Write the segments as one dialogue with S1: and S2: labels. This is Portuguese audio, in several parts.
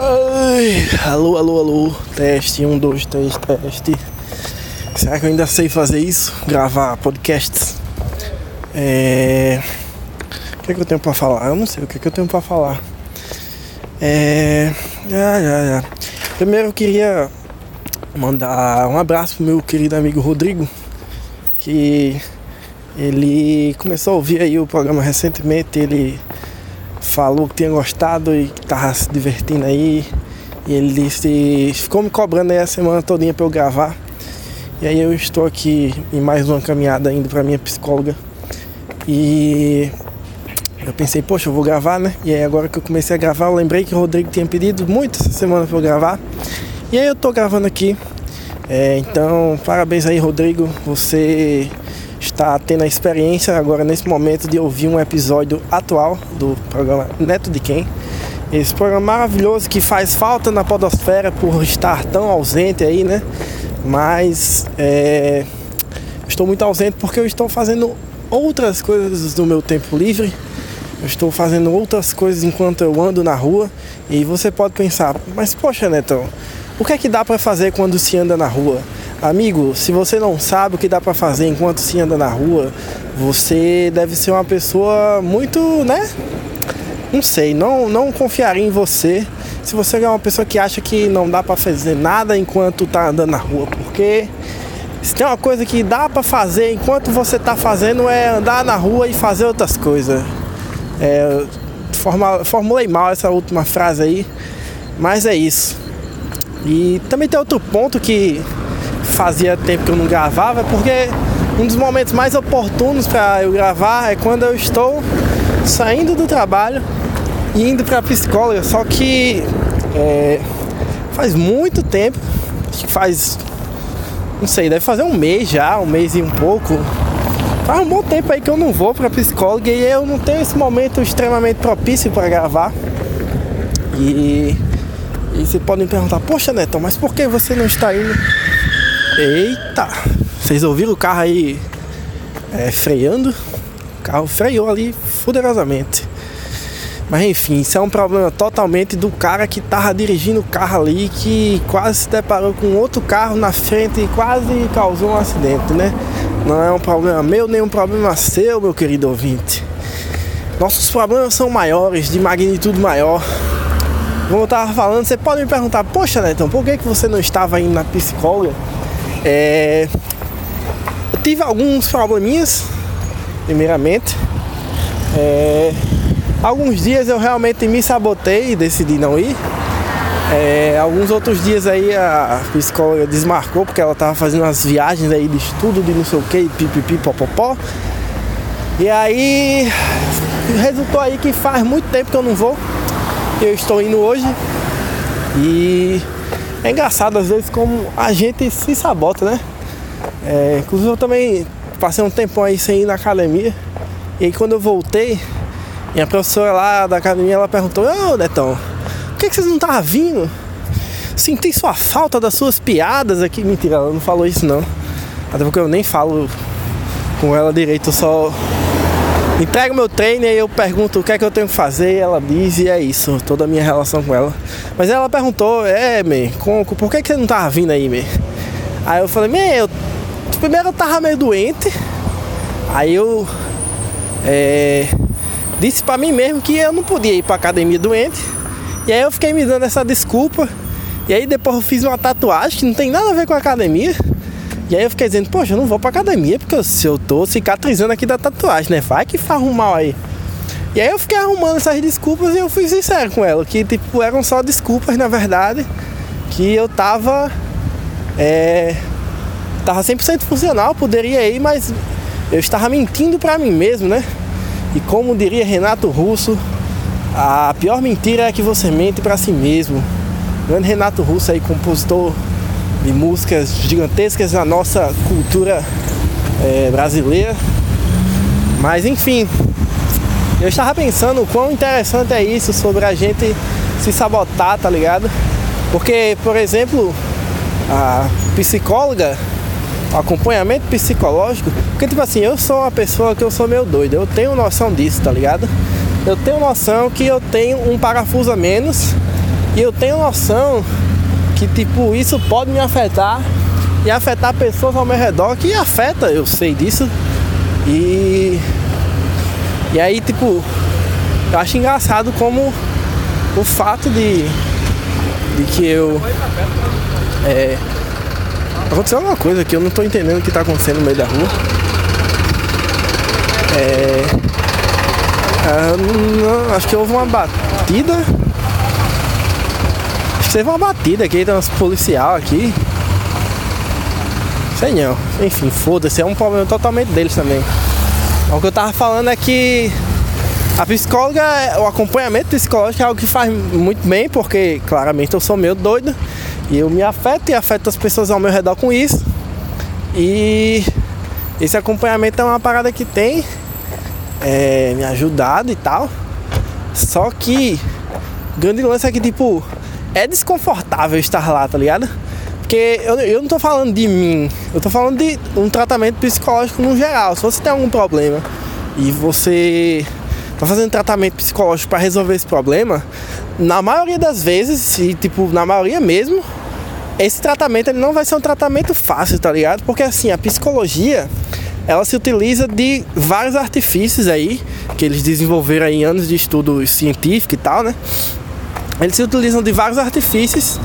S1: Ai, alô, alô, alô. Teste, um, dois, três, teste. Será que eu ainda sei fazer isso? Gravar podcasts? É. O que, é que eu tenho pra falar? Eu não sei o que, é que eu tenho pra falar. É. Ah, já, já. Primeiro eu queria mandar um abraço pro meu querido amigo Rodrigo, que ele começou a ouvir aí o programa recentemente, ele falou que tinha gostado e que tava se divertindo aí. E ele disse, ficou me cobrando aí a semana todinha pra eu gravar. E aí eu estou aqui em mais uma caminhada indo pra minha psicóloga. E eu pensei, poxa, eu vou gravar, né? E aí agora que eu comecei a gravar, eu lembrei que o Rodrigo tinha pedido muito essa semana pra eu gravar. E aí eu tô gravando aqui. É, então, parabéns aí, Rodrigo. Você está tendo a experiência agora nesse momento de ouvir um episódio atual do programa Neto de Quem. Esse programa maravilhoso que faz falta na podosfera por estar tão ausente aí, né? Mas é, estou muito ausente porque eu estou fazendo outras coisas no meu tempo livre. Eu estou fazendo outras coisas enquanto eu ando na rua. E você pode pensar, mas poxa, Netão, o que é que dá para fazer quando se anda na rua? Amigo, se você não sabe o que dá para fazer enquanto se anda na rua, você deve ser uma pessoa muito, né? Não sei, não, não confiaria em você se você é uma pessoa que acha que não dá para fazer nada enquanto tá andando na rua, porque se tem uma coisa que dá para fazer enquanto você tá fazendo é andar na rua e fazer outras coisas. É, formulei mal essa última frase aí, mas é isso. E também tem outro ponto que fazia tempo que eu não gravava, porque um dos momentos mais oportunos para eu gravar é quando eu estou saindo do trabalho e indo para a psicóloga. Só que é, faz muito tempo, acho que faz, não sei, deve fazer um mês já, um mês e um pouco. Faz um bom tempo aí que eu não vou para psicóloga e eu não tenho esse momento extremamente propício para gravar. E, e pode me perguntar, poxa Neto, mas por que você não está indo? Eita! Vocês ouviram o carro aí é, freando? O carro freou ali poderosamente. Mas enfim, isso é um problema totalmente do cara que tava dirigindo o carro ali, que quase se deparou com outro carro na frente e quase causou um acidente, né? Não é um problema meu, nem um problema seu, meu querido ouvinte. Nossos problemas são maiores, de magnitude maior. Como eu tava falando, você pode me perguntar, poxa, Netão, por que, que você não estava indo na psicóloga? É, eu tive alguns probleminhas, primeiramente. É, alguns dias eu realmente me sabotei e decidi não ir. É, alguns outros dias aí a psicóloga desmarcou porque ela tava fazendo umas viagens aí de estudo de não sei o que, pipipi, popopó. E aí resultou aí que faz muito tempo que eu não vou. Eu estou indo hoje. E é engraçado às vezes como a gente se sabota, né? É, inclusive eu também passei um tempão aí sem ir na academia. E aí quando eu voltei, minha professora lá da academia ela perguntou, ô Netão, por que, que vocês não estavam vindo? Senti sua falta das suas piadas aqui. Mentira, ela não falou isso não. Até porque eu nem falo com ela direito, eu só entrego meu treino e eu pergunto o que é que eu tenho que fazer ela diz e é isso, toda a minha relação com ela. Mas ela perguntou, é, me, por que, que você não tava vindo aí, me? Aí eu falei, me, eu, primeiro eu tava meio doente, aí eu é, disse pra mim mesmo que eu não podia ir pra academia doente, e aí eu fiquei me dando essa desculpa, e aí depois eu fiz uma tatuagem que não tem nada a ver com a academia, e aí eu fiquei dizendo, poxa, eu não vou pra academia porque se eu tô cicatrizando aqui da tatuagem, né? Vai que faz um mal aí. E aí eu fiquei arrumando essas desculpas e eu fui sincero com ela, que tipo, eram só desculpas na verdade, que eu tava. É, tava 100% funcional, poderia ir, mas eu estava mentindo pra mim mesmo, né? E como diria Renato Russo, a pior mentira é que você mente pra si mesmo. O grande Renato Russo aí, compositor músicas gigantescas na nossa cultura é, brasileira. Mas enfim, eu estava pensando o quão interessante é isso sobre a gente se sabotar, tá ligado? Porque, por exemplo, a psicóloga, o acompanhamento psicológico, porque tipo assim, eu sou uma pessoa que eu sou meio doido, eu tenho noção disso, tá ligado? Eu tenho noção que eu tenho um parafuso a menos E eu tenho noção que tipo isso pode me afetar e afetar pessoas ao meu redor que afeta, eu sei disso. E e aí tipo eu acho engraçado como o fato de de que eu é, aconteceu alguma coisa que eu não tô entendendo o que tá acontecendo no meio da rua. É, é não, acho que houve uma batida teve uma batida aqui, tem uns policial aqui. Sei não. Enfim, foda-se, é um problema totalmente deles também. O que eu tava falando é que a psicóloga, o acompanhamento psicológico é algo que faz muito bem, porque claramente eu sou meio doido e eu me afeto e afeto as pessoas ao meu redor com isso. E esse acompanhamento é uma parada que tem é, me ajudado e tal. Só que o grande lance é que, tipo, é desconfortável estar lá, tá ligado? Porque eu, eu não tô falando de mim, eu tô falando de um tratamento psicológico no geral. Se você tem algum problema e você tá fazendo tratamento psicológico para resolver esse problema, na maioria das vezes, e tipo, na maioria mesmo, esse tratamento ele não vai ser um tratamento fácil, tá ligado? Porque assim, a psicologia ela se utiliza de vários artifícios aí que eles desenvolveram em anos de estudo científico e tal, né? Eles se utilizam de vários artifícios.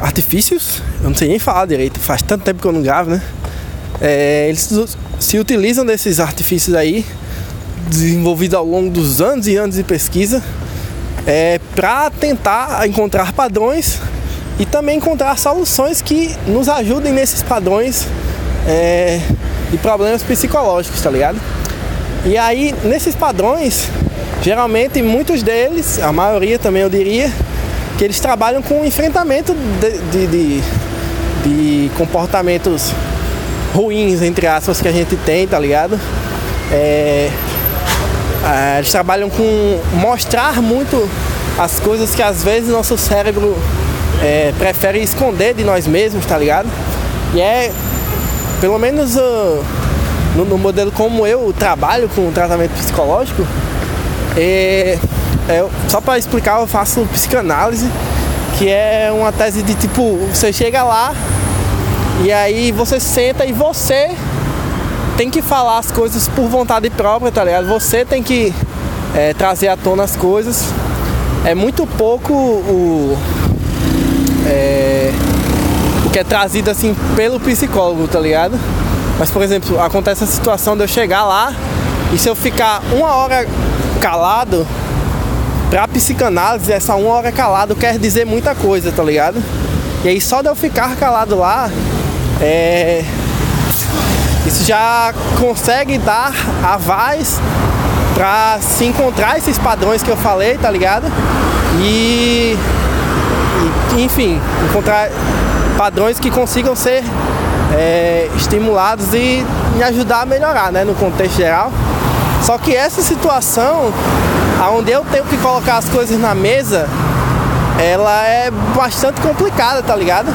S1: Artifícios? Eu não sei nem falar direito, faz tanto tempo que eu não gravo, né? É, eles se utilizam desses artifícios aí, desenvolvidos ao longo dos anos e anos de pesquisa, é, para tentar encontrar padrões e também encontrar soluções que nos ajudem nesses padrões é, de problemas psicológicos, tá ligado? E aí, nesses padrões, Geralmente, muitos deles, a maioria também eu diria, que eles trabalham com enfrentamento de, de, de, de comportamentos ruins, entre aspas, que a gente tem, tá ligado? É, é, eles trabalham com mostrar muito as coisas que às vezes nosso cérebro é, prefere esconder de nós mesmos, tá ligado? E é, pelo menos uh, no, no modelo como eu trabalho com tratamento psicológico, é, só para explicar, eu faço psicanálise, que é uma tese de tipo, você chega lá e aí você senta e você tem que falar as coisas por vontade própria, tá ligado? Você tem que é, trazer à tona as coisas. É muito pouco o, é, o que é trazido assim pelo psicólogo, tá ligado? Mas por exemplo, acontece a situação de eu chegar lá e se eu ficar uma hora calado, pra psicanálise, essa uma hora calado quer dizer muita coisa, tá ligado? E aí só de eu ficar calado lá, é... isso já consegue dar a voz pra se encontrar esses padrões que eu falei, tá ligado? E, e enfim, encontrar padrões que consigam ser é, estimulados e me ajudar a melhorar, né, no contexto geral. Só que essa situação, onde eu tenho que colocar as coisas na mesa, ela é bastante complicada, tá ligado?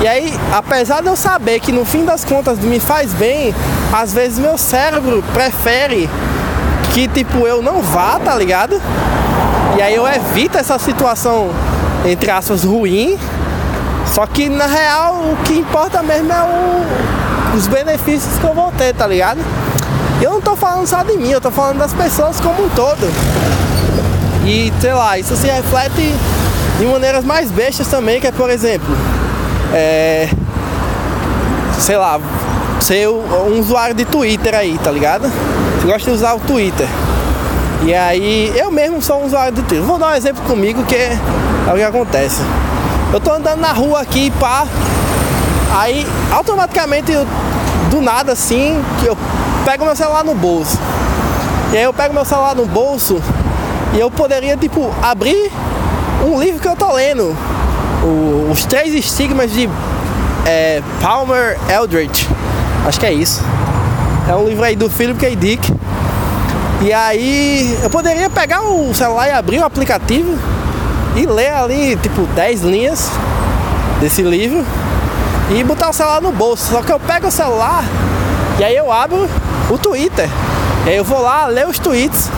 S1: E aí, apesar de eu saber que no fim das contas me faz bem, às vezes meu cérebro prefere que tipo eu não vá, tá ligado? E aí eu evito essa situação entre aspas ruim. Só que na real o que importa mesmo é o, os benefícios que eu vou ter, tá ligado? Eu não tô falando só de mim, eu tô falando das pessoas como um todo. E sei lá, isso se reflete de maneiras mais bestas também, que é por exemplo, é, sei lá, ser um usuário de Twitter aí, tá ligado? Você gosta de usar o Twitter. E aí, eu mesmo sou um usuário de Twitter. Vou dar um exemplo comigo que é o que acontece. Eu tô andando na rua aqui, pá. Aí, automaticamente, eu, do nada assim, que eu pego meu celular no bolso. E aí eu pego meu celular no bolso e eu poderia, tipo, abrir um livro que eu tô lendo. O, os três estigmas de é, Palmer Eldritch. Acho que é isso. É um livro aí do Philip K. Dick. E aí eu poderia pegar o celular e abrir o aplicativo e ler ali, tipo, 10 linhas desse livro e botar o celular no bolso. Só que eu pego o celular e aí eu abro o Twitter. Eu vou lá ler os tweets,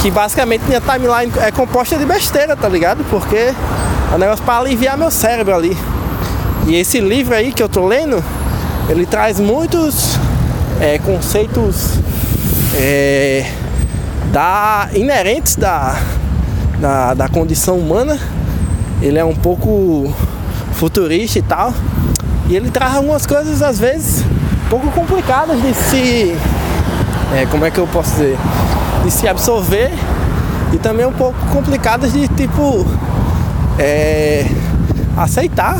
S1: que basicamente minha timeline é composta de besteira, tá ligado? Porque É um negócio para aliviar meu cérebro ali. E esse livro aí que eu tô lendo, ele traz muitos é, conceitos é, da, inerentes da, da, da condição humana. Ele é um pouco futurista e tal. E ele traz algumas coisas às vezes um pouco complicadas de se. É, como é que eu posso dizer? De se absorver e também um pouco complicadas de tipo é, aceitar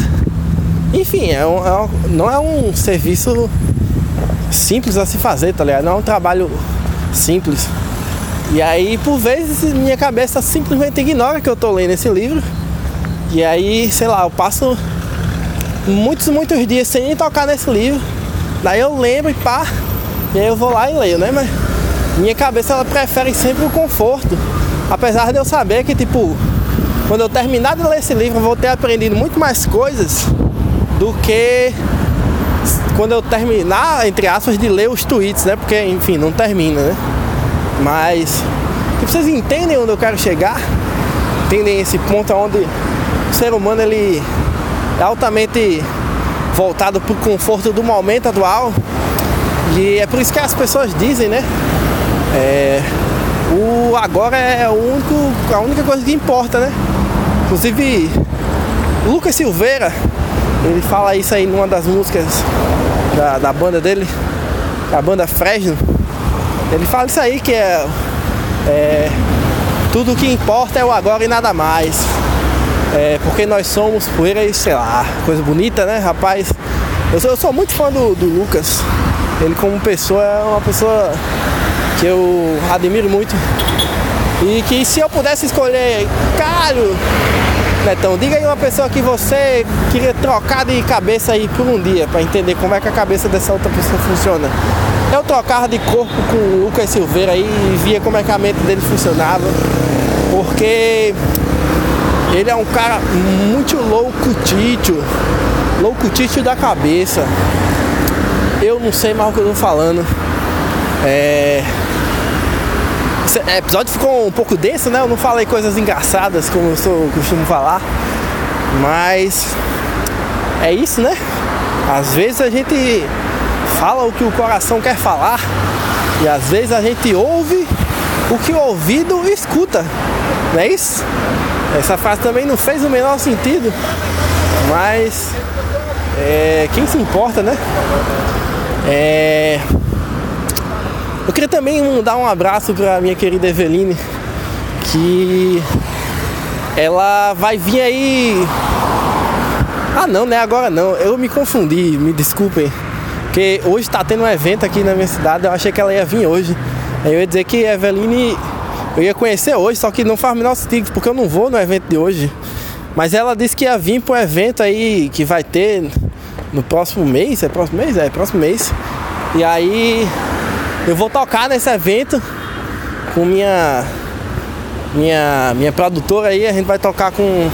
S1: enfim, é um, é um, não é um serviço simples a se fazer, tá ligado? Não é um trabalho simples. E aí, por vezes, minha cabeça simplesmente ignora que eu tô lendo esse livro. E aí, sei lá, eu passo muitos, muitos dias sem nem tocar nesse livro. Daí eu lembro e pá, e aí eu vou lá e leio, né? Mas minha cabeça ela prefere sempre o conforto. Apesar de eu saber que, tipo, quando eu terminar de ler esse livro, eu vou ter aprendido muito mais coisas do que quando eu terminar, entre aspas, de ler os tweets, né? Porque, enfim, não termina, né? Mas tipo, vocês entendem onde eu quero chegar? Entendem esse ponto onde o ser humano ele é altamente voltado para o conforto do momento atual. E é por isso que as pessoas dizem, né? É, o agora é o único, a única coisa que importa, né? Inclusive, Lucas Silveira, ele fala isso aí numa das músicas da, da banda dele, a banda Fresno. Ele fala isso aí que é, é tudo o que importa é o agora e nada mais. É, porque nós somos poeira e sei lá, coisa bonita, né, rapaz? Eu sou, eu sou muito fã do, do Lucas. Ele como pessoa é uma pessoa que eu admiro muito. E que se eu pudesse escolher, caralho, Netão, diga aí uma pessoa que você queria trocar de cabeça aí por um dia, para entender como é que a cabeça dessa outra pessoa funciona. Eu trocava de corpo com o Lucas Silveira aí e via como é que a mente dele funcionava, porque ele é um cara muito louco títio, louco títio da cabeça. Eu não sei mais o que eu tô falando. É, esse episódio ficou um pouco denso, né? Eu não falei coisas engraçadas como eu sou, costumo falar. Mas é isso, né? Às vezes a gente fala o que o coração quer falar e às vezes a gente ouve o que o ouvido escuta, não é isso? Essa frase também não fez o menor sentido, mas é, quem se importa, né? É, eu queria também mandar um abraço para minha querida Eveline, que ela vai vir aí. Ah não, né? Agora não. Eu me confundi, me desculpem. Porque hoje tá tendo um evento aqui na minha cidade, eu achei que ela ia vir hoje. Aí eu ia dizer que a Eveline eu ia conhecer hoje, só que não faz o menor sentido, porque eu não vou no evento de hoje. Mas ela disse que ia vir para um evento aí que vai ter no próximo mês. É próximo mês? É, próximo mês. E aí eu vou tocar nesse evento com minha minha minha produtora aí, a gente vai tocar com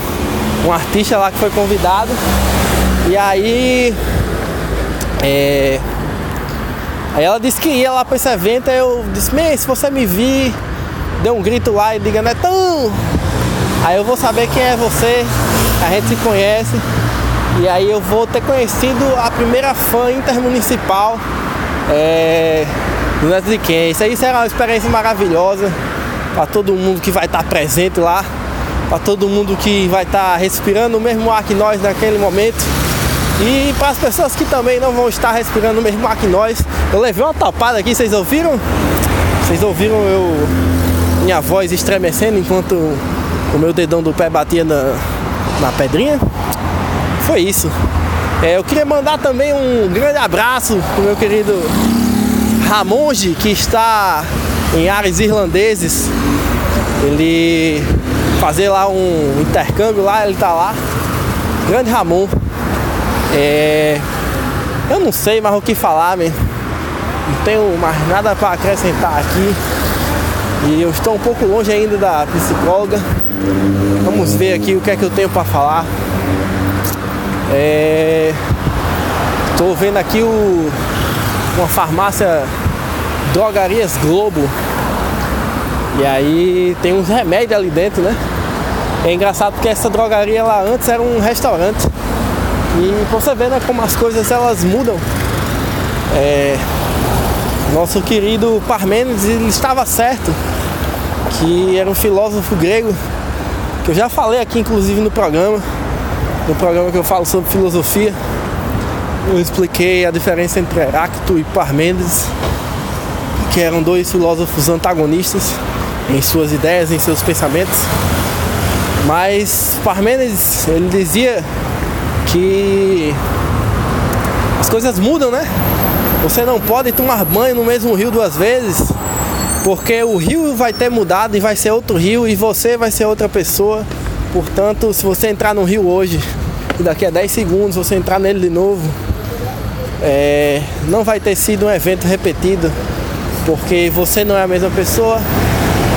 S1: um artista lá que foi convidado. E aí é, Aí ela disse que ia lá para esse evento, aí eu disse, Mê, se você me vir, dê um grito lá e diga, Netão! Aí eu vou saber quem é você, a gente se conhece. E aí eu vou ter conhecido a primeira fã intermunicipal é, do Neto de Quem. Isso aí será uma experiência maravilhosa para todo mundo que vai estar presente lá, para todo mundo que vai estar respirando o mesmo ar que nós naquele momento. E para as pessoas que também não vão estar respirando o mesmo ar que nós, eu levei uma topada aqui, vocês ouviram? Vocês ouviram eu, minha voz estremecendo enquanto o meu dedão do pé batia na, na pedrinha? Foi isso. É, eu queria mandar também um grande abraço pro meu querido Ramonge, que está em áreas irlandeses. Ele fazer lá um intercâmbio lá, ele tá lá. Grande Ramon. É, eu não sei mais o que falar, mesmo. Não tenho mais nada para acrescentar aqui. E eu estou um pouco longe ainda da psicóloga. Vamos ver aqui o que é que eu tenho para falar. Estou é, vendo aqui o, uma farmácia Drogarias Globo. E aí tem uns remédios ali dentro, né? É engraçado porque essa drogaria lá antes era um restaurante. E você vê né, como as coisas elas mudam. É, nosso querido Parmênides ele estava certo que era um filósofo grego que eu já falei aqui inclusive no programa, no programa que eu falo sobre filosofia. Eu expliquei a diferença entre Heráclito e Parmênides, que eram dois filósofos antagonistas em suas ideias, em seus pensamentos. Mas Parmênides, ele dizia que as coisas mudam, né? Você não pode tomar banho no mesmo rio duas vezes, porque o rio vai ter mudado e vai ser outro rio e você vai ser outra pessoa. Portanto, se você entrar no rio hoje e daqui a 10 segundos você entrar nele de novo, é, não vai ter sido um evento repetido, porque você não é a mesma pessoa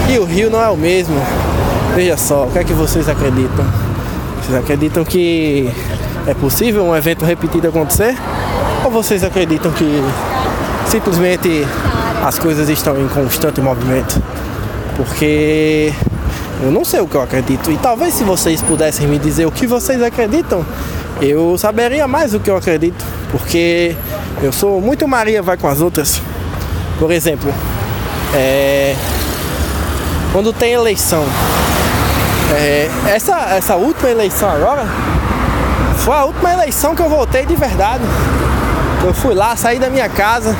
S1: e o rio não é o mesmo. Veja só, o que é que vocês acreditam? Vocês acreditam que é possível um evento repetido acontecer? Ou vocês acreditam que simplesmente as coisas estão em constante movimento? Porque eu não sei o que eu acredito. E talvez se vocês pudessem me dizer o que vocês acreditam, eu saberia mais o que eu acredito. Porque eu sou muito Maria vai com as outras. Por exemplo, é, quando tem eleição, é, essa, essa última eleição agora foi a última eleição que eu voltei de verdade. Eu fui lá, saí da minha casa,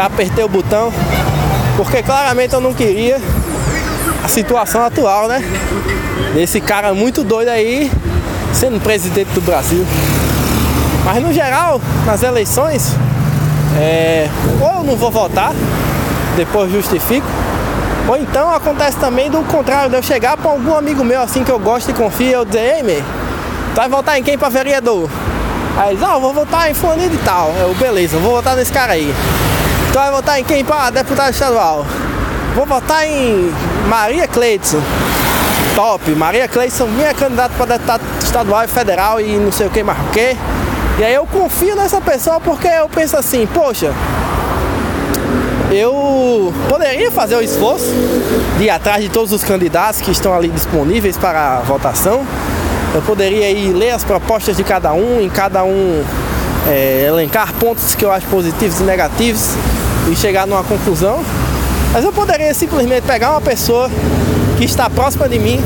S1: apertei o botão, porque claramente eu não queria a situação atual, né? Desse cara muito doido aí sendo presidente do Brasil. Mas no geral, nas eleições, é, ou eu não vou votar, depois justifico, ou então acontece também do contrário, de eu chegar para algum amigo meu assim que eu gosto e confio, eu dizer, ei, meu, tu vai votar em quem para vereador? Aí eles, ah, vou votar em fulano de tal. Eu, beleza, vou votar nesse cara aí. Tu vai votar em quem para deputado estadual? Vou votar em Maria Cleidson. Top, Maria Cleidson, minha candidata para deputado estadual e federal e não sei o que mais o que. E aí eu confio nessa pessoa porque eu penso assim, poxa, eu poderia fazer o esforço de ir atrás de todos os candidatos que estão ali disponíveis para votação. Eu poderia ir ler as propostas de cada um, em cada um é, elencar pontos que eu acho positivos e negativos e chegar numa conclusão. Mas eu poderia simplesmente pegar uma pessoa que está próxima de mim,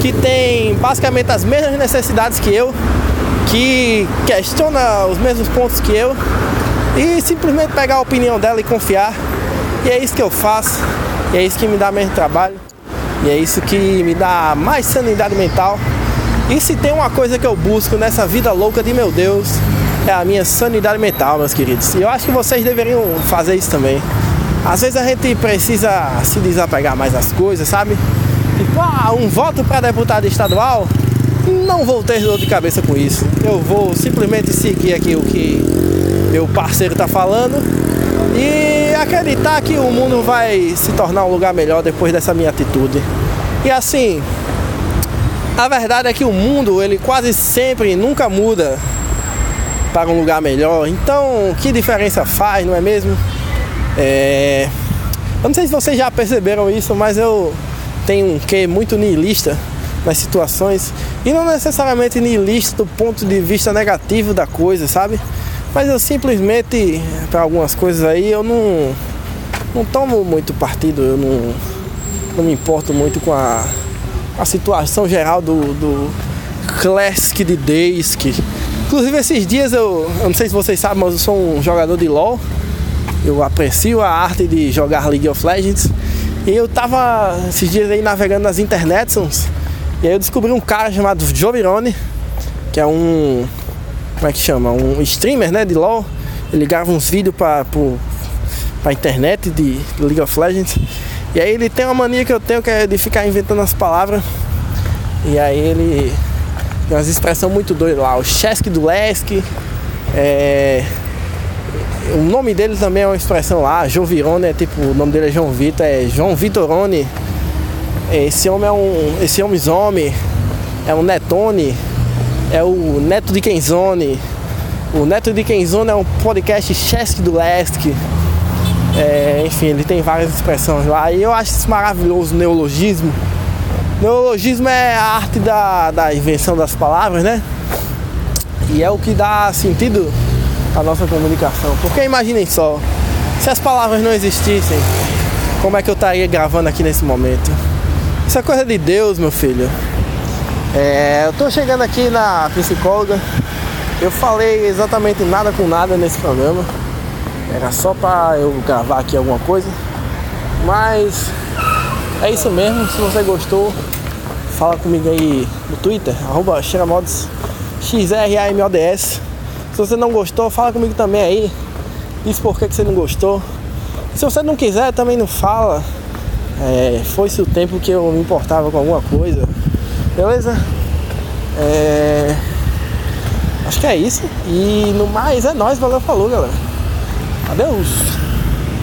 S1: que tem basicamente as mesmas necessidades que eu, que questiona os mesmos pontos que eu e simplesmente pegar a opinião dela e confiar. E é isso que eu faço, e é isso que me dá menos trabalho, e é isso que me dá mais sanidade mental. E se tem uma coisa que eu busco nessa vida louca de meu Deus, é a minha sanidade mental, meus queridos. E eu acho que vocês deveriam fazer isso também. Às vezes a gente precisa se desapegar mais das coisas, sabe? Tipo, ah, um voto para deputado estadual, não vou ter dor de cabeça com isso. Eu vou simplesmente seguir aqui o que meu parceiro está falando e acreditar que o mundo vai se tornar um lugar melhor depois dessa minha atitude. E assim, a verdade é que o mundo ele quase sempre nunca muda para um lugar melhor. Então, que diferença faz, não é mesmo? É... Eu não sei se vocês já perceberam isso, mas eu tenho um quê muito niilista nas situações e não necessariamente niilista do ponto de vista negativo da coisa, sabe? Mas eu simplesmente, para algumas coisas aí, eu não, não tomo muito partido, eu não, não me importo muito com a, a situação geral do, do Classic de Daysk. Inclusive esses dias eu, eu não sei se vocês sabem, mas eu sou um jogador de LoL. Eu aprecio a arte de jogar League of Legends. E eu tava esses dias aí navegando nas internets e aí eu descobri um cara chamado Jovirone, que é um. Como é que chama? Um streamer né, de LOL. Ele grava uns vídeos pro, pra internet de League of Legends. E aí ele tem uma mania que eu tenho que é de ficar inventando as palavras. E aí ele tem umas expressões muito doidas lá. O Chesk do Lesk. É, o nome dele também é uma expressão lá, Jovirone, é tipo, o nome dele é João Vitor, é João Vitorone. Esse homem é um. Esse homem é um Netone, é o Neto de Kenzone. O Neto de Kenzone é um podcast Chesc do Leste. É, enfim, ele tem várias expressões lá. E eu acho isso maravilhoso, neologismo. Neologismo é a arte da, da invenção das palavras, né? E é o que dá sentido à nossa comunicação. Porque imaginem só, se as palavras não existissem, como é que eu estaria gravando aqui nesse momento? Isso é coisa de Deus, meu filho. É, eu tô chegando aqui na psicóloga. Eu falei exatamente nada com nada nesse programa. Era só pra eu gravar aqui alguma coisa. Mas é isso mesmo. Se você gostou, fala comigo aí no Twitter, arroba X-R-A-M-O-D-S. Se você não gostou, fala comigo também aí. Diz por que, que você não gostou. Se você não quiser, também não fala. É, Foi-se o tempo que eu me importava com alguma coisa. Beleza? É... Acho que é isso. E no mais é nóis, valeu, falou galera. Adeus!